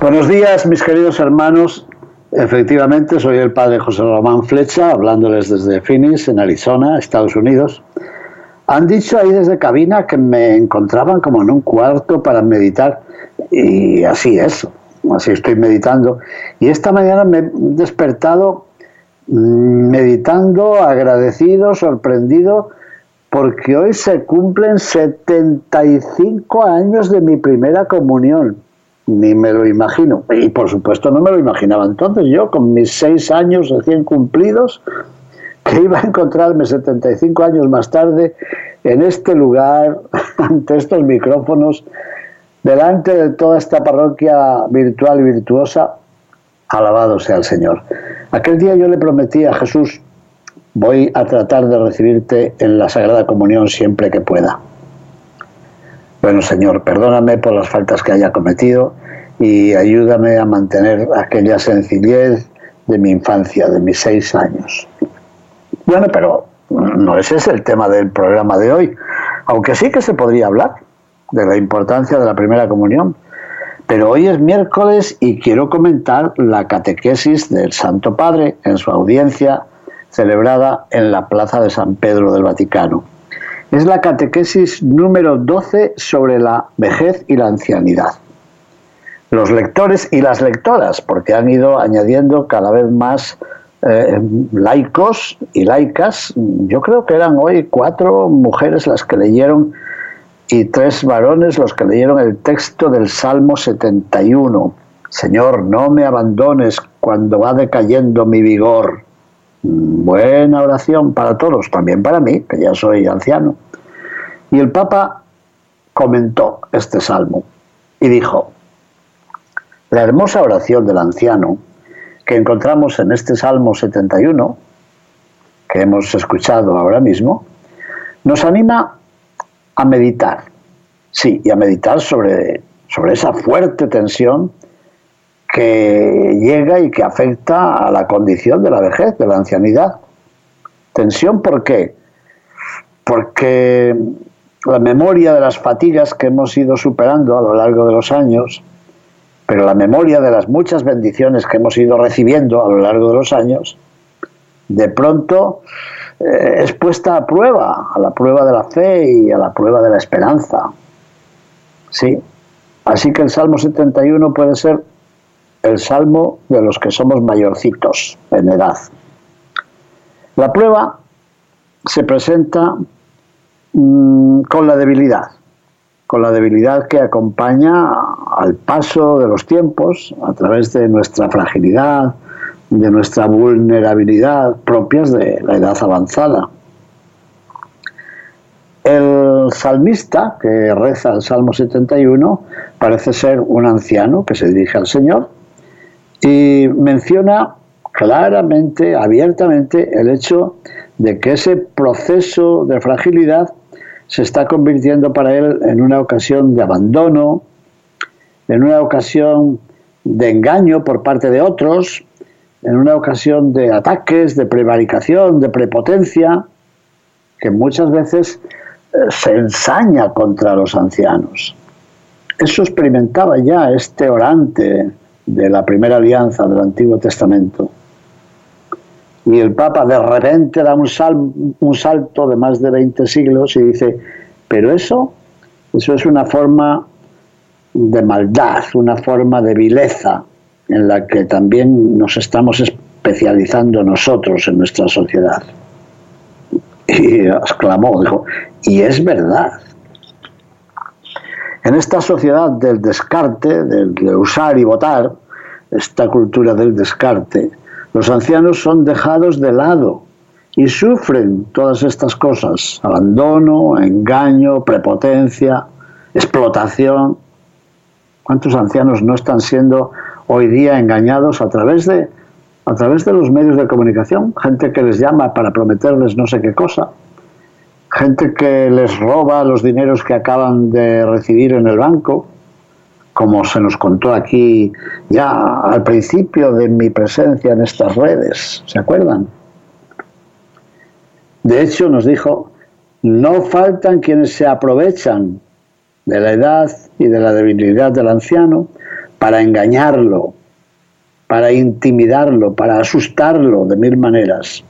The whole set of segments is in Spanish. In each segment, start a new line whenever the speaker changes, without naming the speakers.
Buenos días, mis queridos hermanos. Efectivamente, soy el padre José Román Flecha, hablándoles desde Phoenix, en Arizona, Estados Unidos. Han dicho ahí desde cabina que me encontraban como en un cuarto para meditar y así es, así estoy meditando. Y esta mañana me he despertado mm, meditando, agradecido, sorprendido, porque hoy se cumplen 75 años de mi primera comunión. Ni me lo imagino. Y por supuesto no me lo imaginaba entonces. Yo con mis seis años recién cumplidos, que iba a encontrarme 75 años más tarde en este lugar, ante estos micrófonos, delante de toda esta parroquia virtual y virtuosa, alabado sea el Señor. Aquel día yo le prometí a Jesús, voy a tratar de recibirte en la Sagrada Comunión siempre que pueda. Bueno, Señor, perdóname por las faltas que haya cometido y ayúdame a mantener aquella sencillez de mi infancia, de mis seis años. Bueno, pero no ese es el tema del programa de hoy, aunque sí que se podría hablar de la importancia de la primera comunión. Pero hoy es miércoles y quiero comentar la catequesis del Santo Padre en su audiencia celebrada en la Plaza de San Pedro del Vaticano. Es la catequesis número 12 sobre la vejez y la ancianidad. Los lectores y las lectoras, porque han ido añadiendo cada vez más eh, laicos y laicas, yo creo que eran hoy cuatro mujeres las que leyeron y tres varones los que leyeron el texto del Salmo 71. Señor, no me abandones cuando va decayendo mi vigor. Buena oración para todos, también para mí, que ya soy anciano. Y el Papa comentó este salmo y dijo, la hermosa oración del anciano que encontramos en este Salmo 71, que hemos escuchado ahora mismo, nos anima a meditar, sí, y a meditar sobre, sobre esa fuerte tensión que llega y que afecta a la condición de la vejez, de la ancianidad. Tensión, ¿por qué? Porque la memoria de las fatigas que hemos ido superando a lo largo de los años, pero la memoria de las muchas bendiciones que hemos ido recibiendo a lo largo de los años, de pronto eh, es puesta a prueba, a la prueba de la fe y a la prueba de la esperanza. Sí. Así que el Salmo 71 puede ser el salmo de los que somos mayorcitos en edad. La prueba se presenta mm, con la debilidad con la debilidad que acompaña al paso de los tiempos a través de nuestra fragilidad, de nuestra vulnerabilidad propias de la edad avanzada. El salmista que reza el Salmo 71 parece ser un anciano que se dirige al Señor y menciona claramente, abiertamente, el hecho de que ese proceso de fragilidad se está convirtiendo para él en una ocasión de abandono, en una ocasión de engaño por parte de otros, en una ocasión de ataques, de prevaricación, de prepotencia, que muchas veces eh, se ensaña contra los ancianos. Eso experimentaba ya este orante de la primera alianza del Antiguo Testamento y el Papa de repente da un, un salto de más de 20 siglos y dice, pero eso, eso es una forma de maldad, una forma de vileza en la que también nos estamos especializando nosotros en nuestra sociedad. Y exclamó, dijo, y es verdad. En esta sociedad del descarte, del de usar y votar, esta cultura del descarte, los ancianos son dejados de lado y sufren todas estas cosas, abandono, engaño, prepotencia, explotación. ¿Cuántos ancianos no están siendo hoy día engañados a través de a través de los medios de comunicación, gente que les llama para prometerles no sé qué cosa, gente que les roba los dineros que acaban de recibir en el banco, como se nos contó aquí ya al principio de mi presencia en estas redes, ¿se acuerdan? De hecho, nos dijo, no faltan quienes se aprovechan de la edad y de la debilidad del anciano para engañarlo, para intimidarlo, para asustarlo de mil maneras.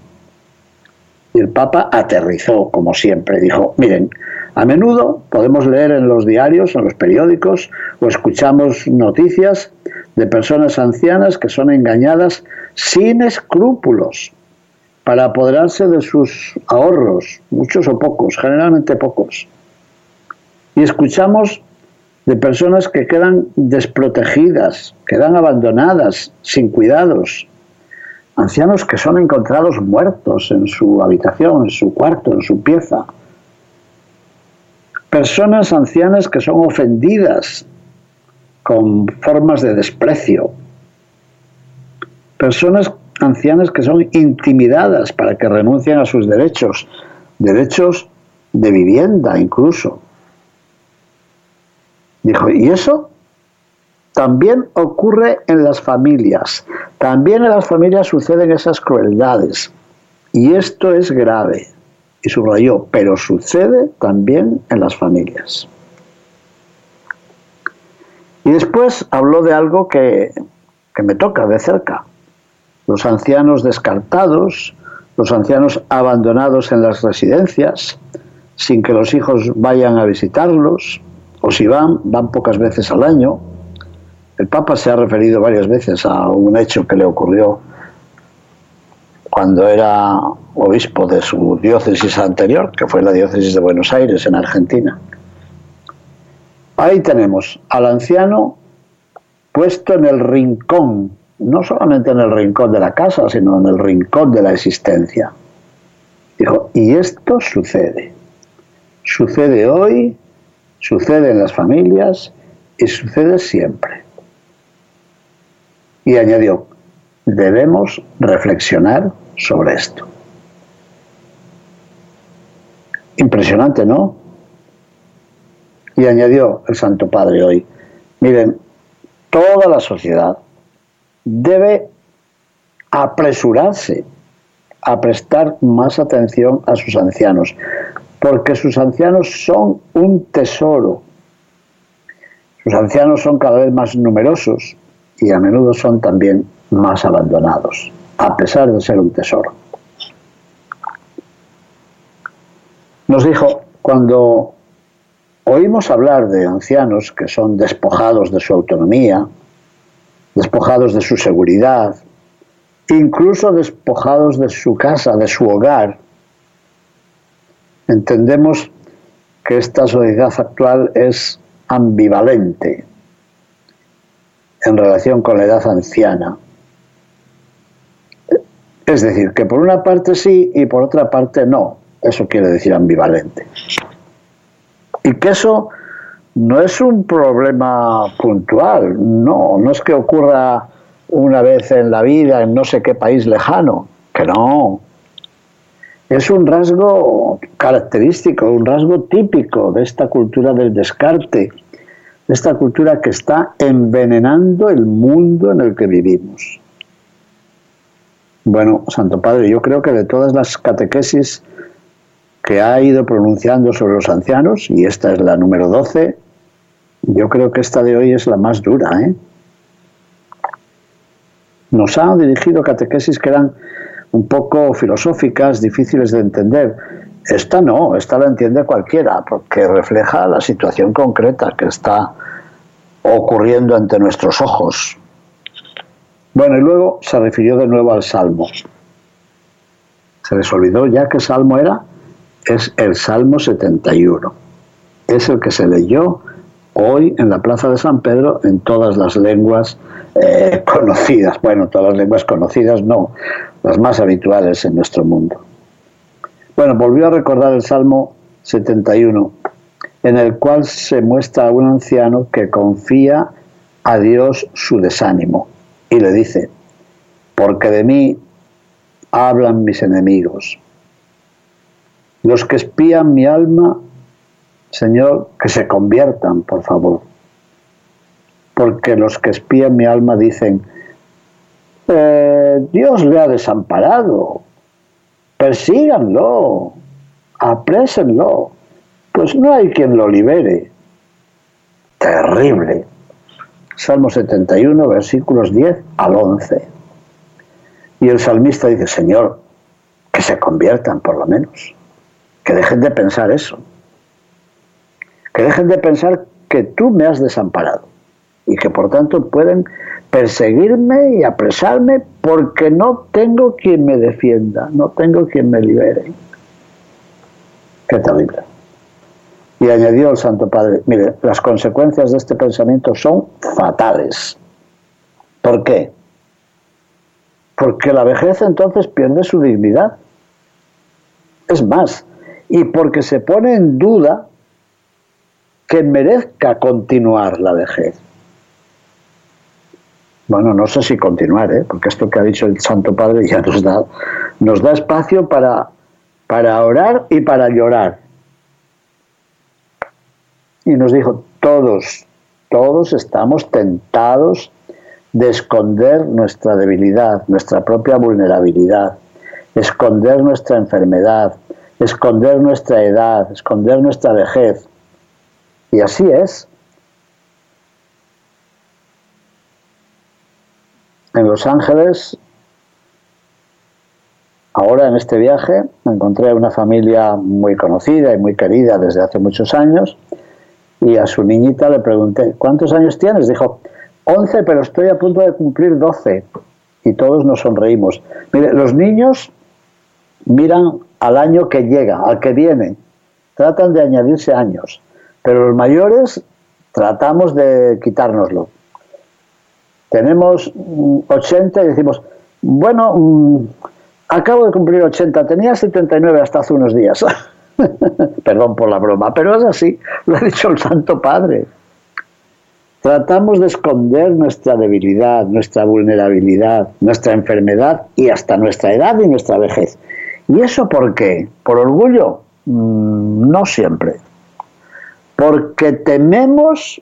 Papa aterrizó, como siempre. Dijo, miren, a menudo podemos leer en los diarios, en los periódicos, o escuchamos noticias de personas ancianas que son engañadas sin escrúpulos para apoderarse de sus ahorros, muchos o pocos, generalmente pocos. Y escuchamos de personas que quedan desprotegidas, quedan abandonadas, sin cuidados. Ancianos que son encontrados muertos en su habitación, en su cuarto, en su pieza. Personas ancianas que son ofendidas con formas de desprecio. Personas ancianas que son intimidadas para que renuncien a sus derechos, derechos de vivienda incluso. Dijo, ¿y eso? También ocurre en las familias. También en las familias suceden esas crueldades. Y esto es grave. Y subrayó, pero sucede también en las familias. Y después habló de algo que, que me toca de cerca. Los ancianos descartados, los ancianos abandonados en las residencias, sin que los hijos vayan a visitarlos, o si van, van pocas veces al año. El Papa se ha referido varias veces a un hecho que le ocurrió cuando era obispo de su diócesis anterior, que fue la diócesis de Buenos Aires, en Argentina. Ahí tenemos al anciano puesto en el rincón, no solamente en el rincón de la casa, sino en el rincón de la existencia. Dijo, y esto sucede. Sucede hoy sucede en las familias y sucede siempre. Y añadió, debemos reflexionar sobre esto. Impresionante, ¿no? Y añadió el Santo Padre hoy, miren, toda la sociedad debe apresurarse a prestar más atención a sus ancianos, porque sus ancianos son un tesoro. Sus ancianos son cada vez más numerosos y a menudo son también más abandonados, a pesar de ser un tesoro. Nos dijo, cuando oímos hablar de ancianos que son despojados de su autonomía, despojados de su seguridad, incluso despojados de su casa, de su hogar, entendemos que esta sociedad actual es ambivalente en relación con la edad anciana. Es decir, que por una parte sí y por otra parte no. Eso quiere decir ambivalente. Y que eso no es un problema puntual, no, no es que ocurra una vez en la vida en no sé qué país lejano, que no, es un rasgo característico, un rasgo típico de esta cultura del descarte, de esta cultura que está envenenando el mundo en el que vivimos. Bueno, Santo Padre, yo creo que de todas las catequesis que ha ido pronunciando sobre los ancianos, y esta es la número 12, yo creo que esta de hoy es la más dura. ¿eh? Nos han dirigido catequesis que eran un poco filosóficas, difíciles de entender. Esta no, esta la entiende cualquiera, porque refleja la situación concreta que está ocurriendo ante nuestros ojos. Bueno, y luego se refirió de nuevo al Salmo. Se les olvidó ya qué Salmo era. Es el Salmo 71. Es el que se leyó hoy en la Plaza de San Pedro en todas las lenguas eh, conocidas. Bueno, todas las lenguas conocidas no, las más habituales en nuestro mundo. Bueno, volvió a recordar el Salmo 71 en el cual se muestra a un anciano que confía a Dios su desánimo y le dice, porque de mí hablan mis enemigos. Los que espían mi alma, Señor, que se conviertan, por favor. Porque los que espían mi alma dicen, eh, Dios le ha desamparado, persíganlo, aprésenlo, pues no hay quien lo libere. Terrible. Salmo 71, versículos 10 al 11. Y el salmista dice, Señor, que se conviertan por lo menos, que dejen de pensar eso, que dejen de pensar que tú me has desamparado y que por tanto pueden perseguirme y apresarme porque no tengo quien me defienda, no tengo quien me libere. Qué terrible. Y añadió el Santo Padre, mire, las consecuencias de este pensamiento son fatales. ¿Por qué? Porque la vejez entonces pierde su dignidad. Es más, y porque se pone en duda que merezca continuar la vejez. Bueno, no sé si continuar, ¿eh? porque esto que ha dicho el Santo Padre ya nos da, nos da espacio para, para orar y para llorar. Y nos dijo, todos, todos estamos tentados de esconder nuestra debilidad, nuestra propia vulnerabilidad, esconder nuestra enfermedad, esconder nuestra edad, esconder nuestra vejez. Y así es. En Los Ángeles, ahora en este viaje, encontré una familia muy conocida y muy querida desde hace muchos años y a su niñita le pregunté, ¿cuántos años tienes? Dijo, 11, pero estoy a punto de cumplir 12. Y todos nos sonreímos. Mire, los niños miran al año que llega, al que viene. Tratan de añadirse años. Pero los mayores tratamos de quitárnoslo. Tenemos 80 mm, y decimos, bueno, mm, acabo de cumplir 80, tenía 79 hasta hace unos días. Perdón por la broma, pero es así, lo ha dicho el Santo Padre. Tratamos de esconder nuestra debilidad, nuestra vulnerabilidad, nuestra enfermedad y hasta nuestra edad y nuestra vejez. ¿Y eso por qué? ¿Por orgullo? Mm, no siempre. Porque tememos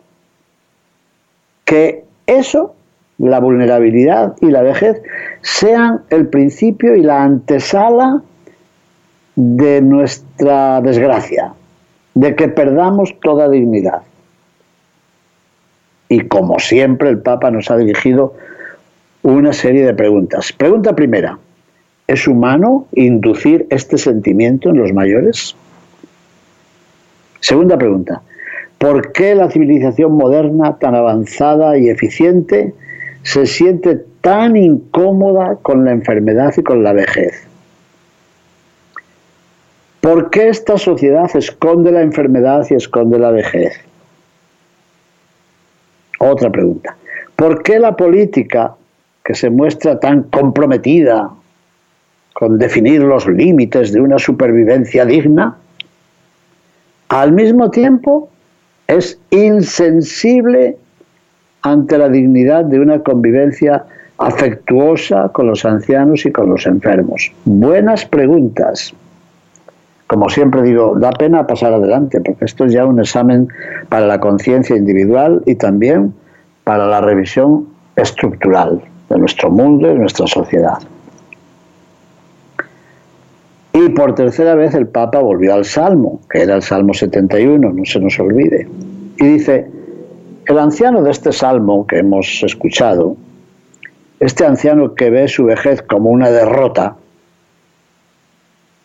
que eso, la vulnerabilidad y la vejez, sean el principio y la antesala de nuestra desgracia, de que perdamos toda dignidad. Y como siempre el Papa nos ha dirigido una serie de preguntas. Pregunta primera, ¿es humano inducir este sentimiento en los mayores? Segunda pregunta, ¿por qué la civilización moderna tan avanzada y eficiente se siente tan incómoda con la enfermedad y con la vejez? ¿Por qué esta sociedad esconde la enfermedad y esconde la vejez? Otra pregunta. ¿Por qué la política, que se muestra tan comprometida con definir los límites de una supervivencia digna, al mismo tiempo es insensible ante la dignidad de una convivencia afectuosa con los ancianos y con los enfermos? Buenas preguntas como siempre digo, da pena pasar adelante, porque esto es ya un examen para la conciencia individual y también para la revisión estructural de nuestro mundo y de nuestra sociedad. Y por tercera vez el Papa volvió al Salmo, que era el Salmo 71, no se nos olvide, y dice, el anciano de este Salmo que hemos escuchado, este anciano que ve su vejez como una derrota,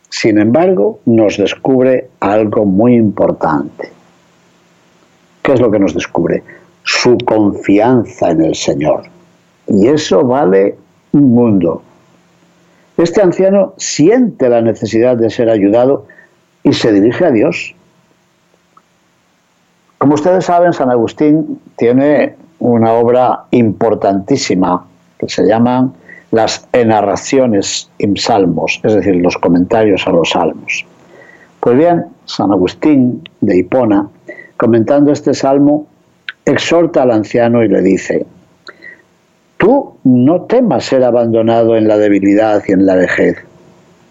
sin embargo, nos descubre algo muy importante. ¿Qué es lo que nos descubre? Su confianza en el Señor. Y eso vale un mundo. Este anciano siente la necesidad de ser ayudado y se dirige a Dios. Como ustedes saben, San Agustín tiene una obra importantísima que se llama las enarraciones en salmos, es decir, los comentarios a los salmos. Pues bien, San Agustín de Hipona, comentando este salmo, exhorta al anciano y le dice, tú no temas ser abandonado en la debilidad y en la vejez.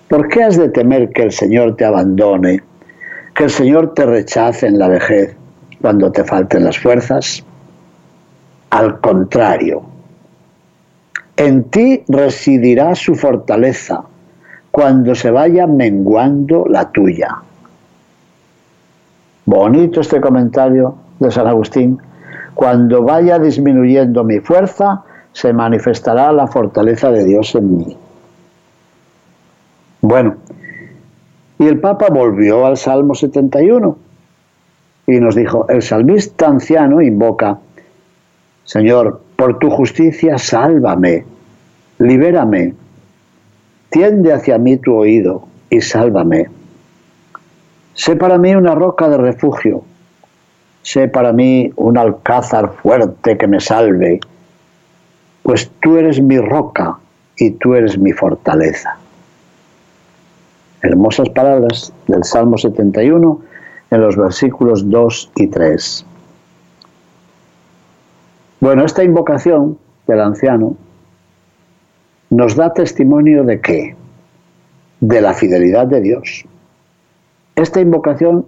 ¿Por qué has de temer que el Señor te abandone, que el Señor te rechace en la vejez cuando te falten las fuerzas? Al contrario, en ti residirá su fortaleza cuando se vaya menguando la tuya. Bonito este comentario de San Agustín. Cuando vaya disminuyendo mi fuerza, se manifestará la fortaleza de Dios en mí. Bueno, y el Papa volvió al Salmo 71 y nos dijo, el salmista anciano invoca, Señor, por tu justicia sálvame, libérame, tiende hacia mí tu oído y sálvame. Sé para mí una roca de refugio, sé para mí un alcázar fuerte que me salve, pues tú eres mi roca y tú eres mi fortaleza. Hermosas palabras del Salmo 71 en los versículos 2 y 3. Bueno, esta invocación del anciano nos da testimonio de qué? De la fidelidad de Dios. Esta invocación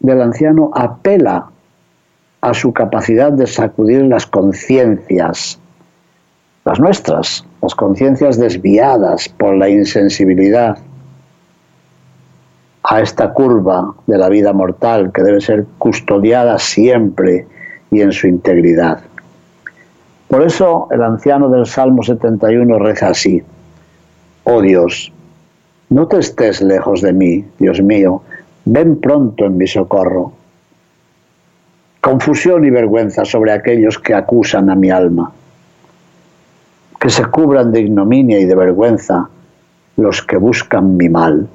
del anciano apela a su capacidad de sacudir las conciencias, las nuestras, las conciencias desviadas por la insensibilidad a esta curva de la vida mortal que debe ser custodiada siempre y en su integridad. Por eso el anciano del Salmo 71 reza así, Oh Dios, no te estés lejos de mí, Dios mío, ven pronto en mi socorro. Confusión y vergüenza sobre aquellos que acusan a mi alma. Que se cubran de ignominia y de vergüenza los que buscan mi mal.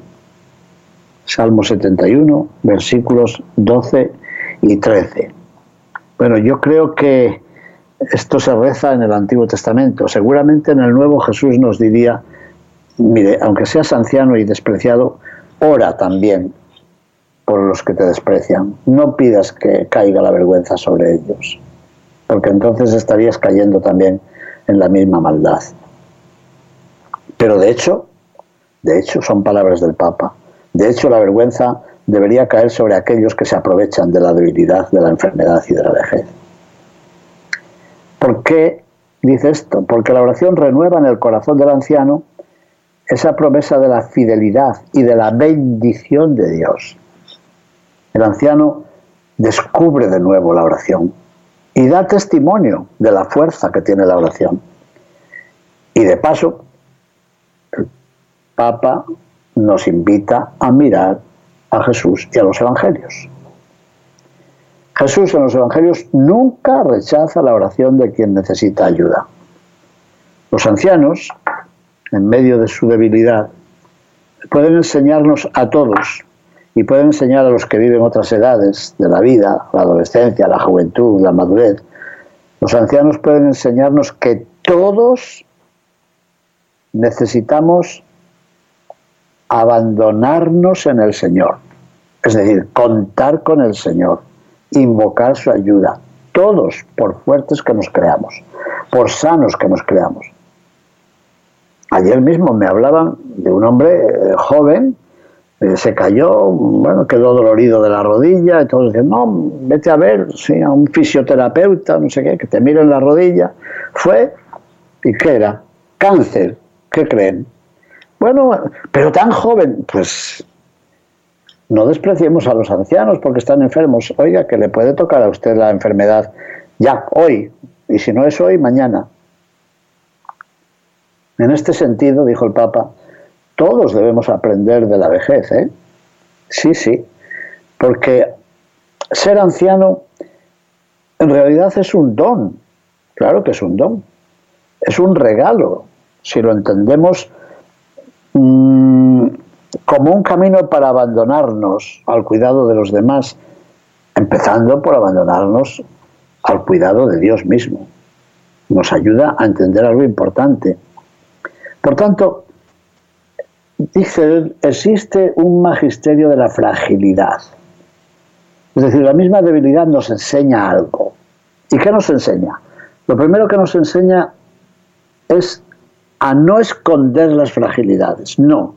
Salmo 71, versículos 12 y 13. Bueno, yo creo que esto se reza en el Antiguo Testamento. Seguramente en el Nuevo Jesús nos diría, mire, aunque seas anciano y despreciado, ora también por los que te desprecian. No pidas que caiga la vergüenza sobre ellos, porque entonces estarías cayendo también en la misma maldad. Pero de hecho, de hecho son palabras del Papa. De hecho, la vergüenza debería caer sobre aquellos que se aprovechan de la debilidad, de la enfermedad y de la vejez. ¿Por qué dice esto? Porque la oración renueva en el corazón del anciano esa promesa de la fidelidad y de la bendición de Dios. El anciano descubre de nuevo la oración y da testimonio de la fuerza que tiene la oración. Y de paso, el Papa nos invita a mirar a Jesús y a los Evangelios. Jesús en los Evangelios nunca rechaza la oración de quien necesita ayuda. Los ancianos, en medio de su debilidad, pueden enseñarnos a todos y pueden enseñar a los que viven otras edades de la vida, la adolescencia, la juventud, la madurez. Los ancianos pueden enseñarnos que todos necesitamos abandonarnos en el Señor, es decir, contar con el Señor invocar su ayuda, todos, por fuertes que nos creamos, por sanos que nos creamos. Ayer mismo me hablaban de un hombre eh, joven, eh, se cayó, bueno, quedó dolorido de la rodilla, y todos no, vete a ver, sí, a un fisioterapeuta, no sé qué, que te miren la rodilla. Fue, ¿y qué era? Cáncer, ¿qué creen? Bueno, pero tan joven, pues no despreciemos a los ancianos porque están enfermos. Oiga, que le puede tocar a usted la enfermedad ya, hoy, y si no es hoy, mañana. En este sentido, dijo el Papa, todos debemos aprender de la vejez, ¿eh? Sí, sí, porque ser anciano en realidad es un don, claro que es un don, es un regalo, si lo entendemos mmm, como un camino para abandonarnos al cuidado de los demás, empezando por abandonarnos al cuidado de Dios mismo. Nos ayuda a entender algo importante. Por tanto, dice, existe un magisterio de la fragilidad. Es decir, la misma debilidad nos enseña algo. ¿Y qué nos enseña? Lo primero que nos enseña es a no esconder las fragilidades, no.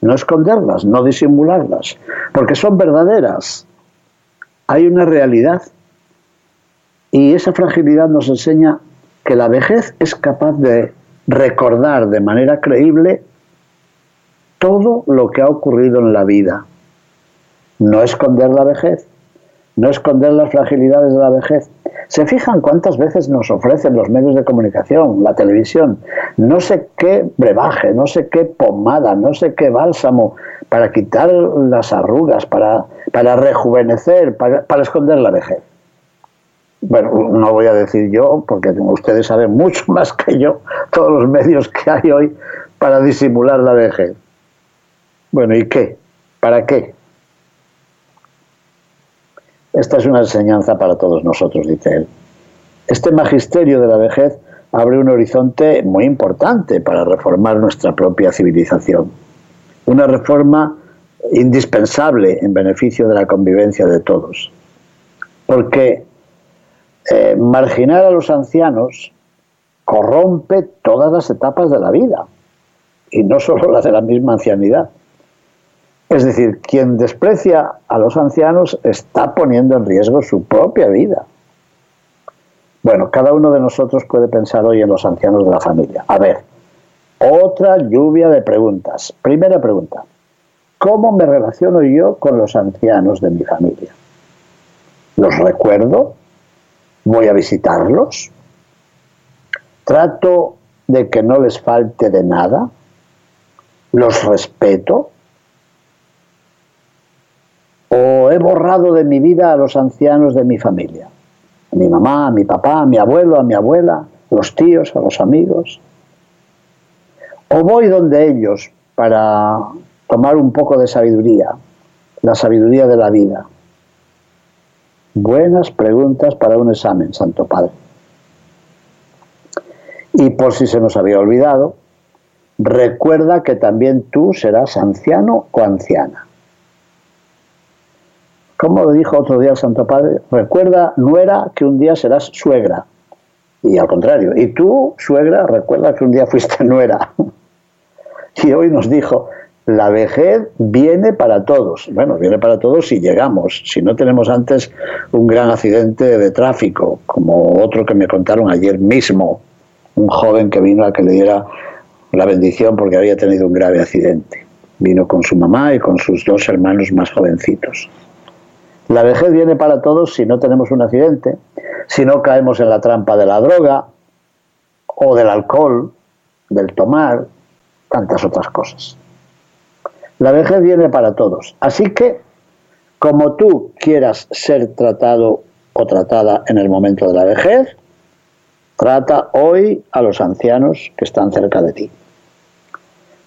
No esconderlas, no disimularlas, porque son verdaderas. Hay una realidad. Y esa fragilidad nos enseña que la vejez es capaz de recordar de manera creíble todo lo que ha ocurrido en la vida. No esconder la vejez, no esconder las fragilidades de la vejez. ¿Se fijan cuántas veces nos ofrecen los medios de comunicación, la televisión, no sé qué brebaje, no sé qué pomada, no sé qué bálsamo para quitar las arrugas, para, para rejuvenecer, para, para esconder la vejez? bueno, no voy a decir yo, porque ustedes saben mucho más que yo todos los medios que hay hoy para disimular la vejez. Bueno, ¿y qué? ¿Para qué? Esta es una enseñanza para todos nosotros, dice él. Este magisterio de la vejez abre un horizonte muy importante para reformar nuestra propia civilización. Una reforma indispensable en beneficio de la convivencia de todos. Porque eh, marginar a los ancianos corrompe todas las etapas de la vida, y no solo las de la misma ancianidad. Es decir, quien desprecia a los ancianos está poniendo en riesgo su propia vida. Bueno, cada uno de nosotros puede pensar hoy en los ancianos de la familia. A ver, otra lluvia de preguntas. Primera pregunta, ¿cómo me relaciono yo con los ancianos de mi familia? ¿Los recuerdo? ¿Voy a visitarlos? ¿Trato de que no les falte de nada? ¿Los respeto? ¿O he borrado de mi vida a los ancianos de mi familia? A mi mamá, a mi papá, a mi abuelo, a mi abuela, a los tíos, a los amigos. ¿O voy donde ellos para tomar un poco de sabiduría, la sabiduría de la vida? Buenas preguntas para un examen, Santo Padre. Y por si se nos había olvidado, recuerda que también tú serás anciano o anciana. Como lo dijo otro día el Santo Padre, recuerda, nuera, que un día serás suegra. Y al contrario, y tú, suegra, recuerda que un día fuiste nuera. Y hoy nos dijo, la vejez viene para todos. Bueno, viene para todos si llegamos, si no tenemos antes un gran accidente de tráfico, como otro que me contaron ayer mismo, un joven que vino a que le diera la bendición porque había tenido un grave accidente. Vino con su mamá y con sus dos hermanos más jovencitos. La vejez viene para todos si no tenemos un accidente, si no caemos en la trampa de la droga o del alcohol, del tomar, tantas otras cosas. La vejez viene para todos. Así que, como tú quieras ser tratado o tratada en el momento de la vejez, trata hoy a los ancianos que están cerca de ti.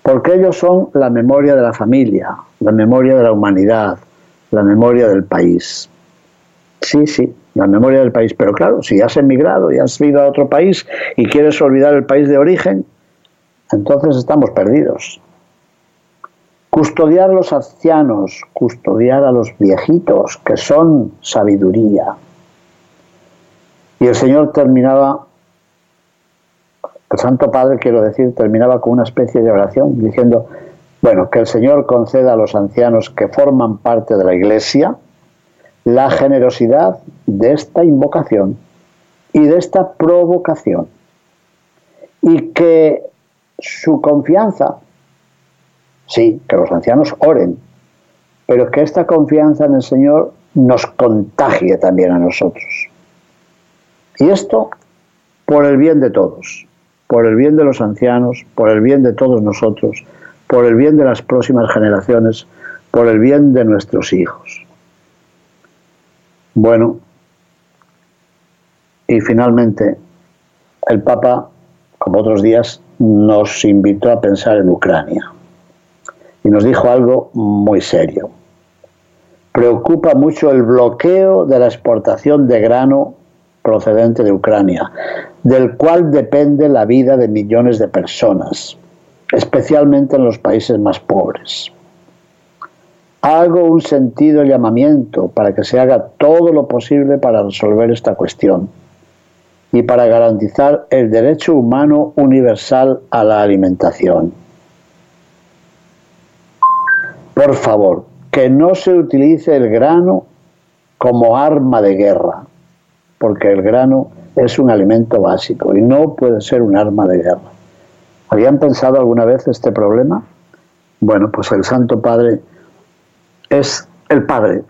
Porque ellos son la memoria de la familia, la memoria de la humanidad, la memoria del país. Sí, sí, la memoria del país. Pero claro, si has emigrado y has ido a otro país y quieres olvidar el país de origen, entonces estamos perdidos. Custodiar a los ancianos, custodiar a los viejitos, que son sabiduría. Y el Señor terminaba, el Santo Padre, quiero decir, terminaba con una especie de oración diciendo, bueno, que el Señor conceda a los ancianos que forman parte de la Iglesia la generosidad de esta invocación y de esta provocación. Y que su confianza, sí, que los ancianos oren, pero que esta confianza en el Señor nos contagie también a nosotros. Y esto por el bien de todos, por el bien de los ancianos, por el bien de todos nosotros, por el bien de las próximas generaciones, por el bien de nuestros hijos. Bueno, y finalmente el Papa, como otros días, nos invitó a pensar en Ucrania y nos dijo algo muy serio. Preocupa mucho el bloqueo de la exportación de grano procedente de Ucrania, del cual depende la vida de millones de personas especialmente en los países más pobres. Hago un sentido llamamiento para que se haga todo lo posible para resolver esta cuestión y para garantizar el derecho humano universal a la alimentación. Por favor, que no se utilice el grano como arma de guerra, porque el grano es un alimento básico y no puede ser un arma de guerra. ¿Habían pensado alguna vez este problema? Bueno, pues el Santo Padre es el Padre.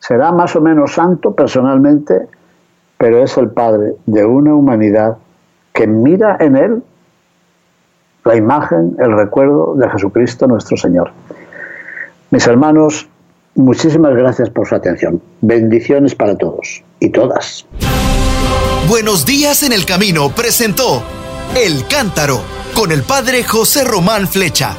Será más o menos santo personalmente, pero es el Padre de una humanidad que mira en Él la imagen, el recuerdo de Jesucristo nuestro Señor. Mis hermanos, muchísimas gracias por su atención. Bendiciones para todos y todas.
Buenos días en el camino presentó El Cántaro con el Padre José Román Flecha.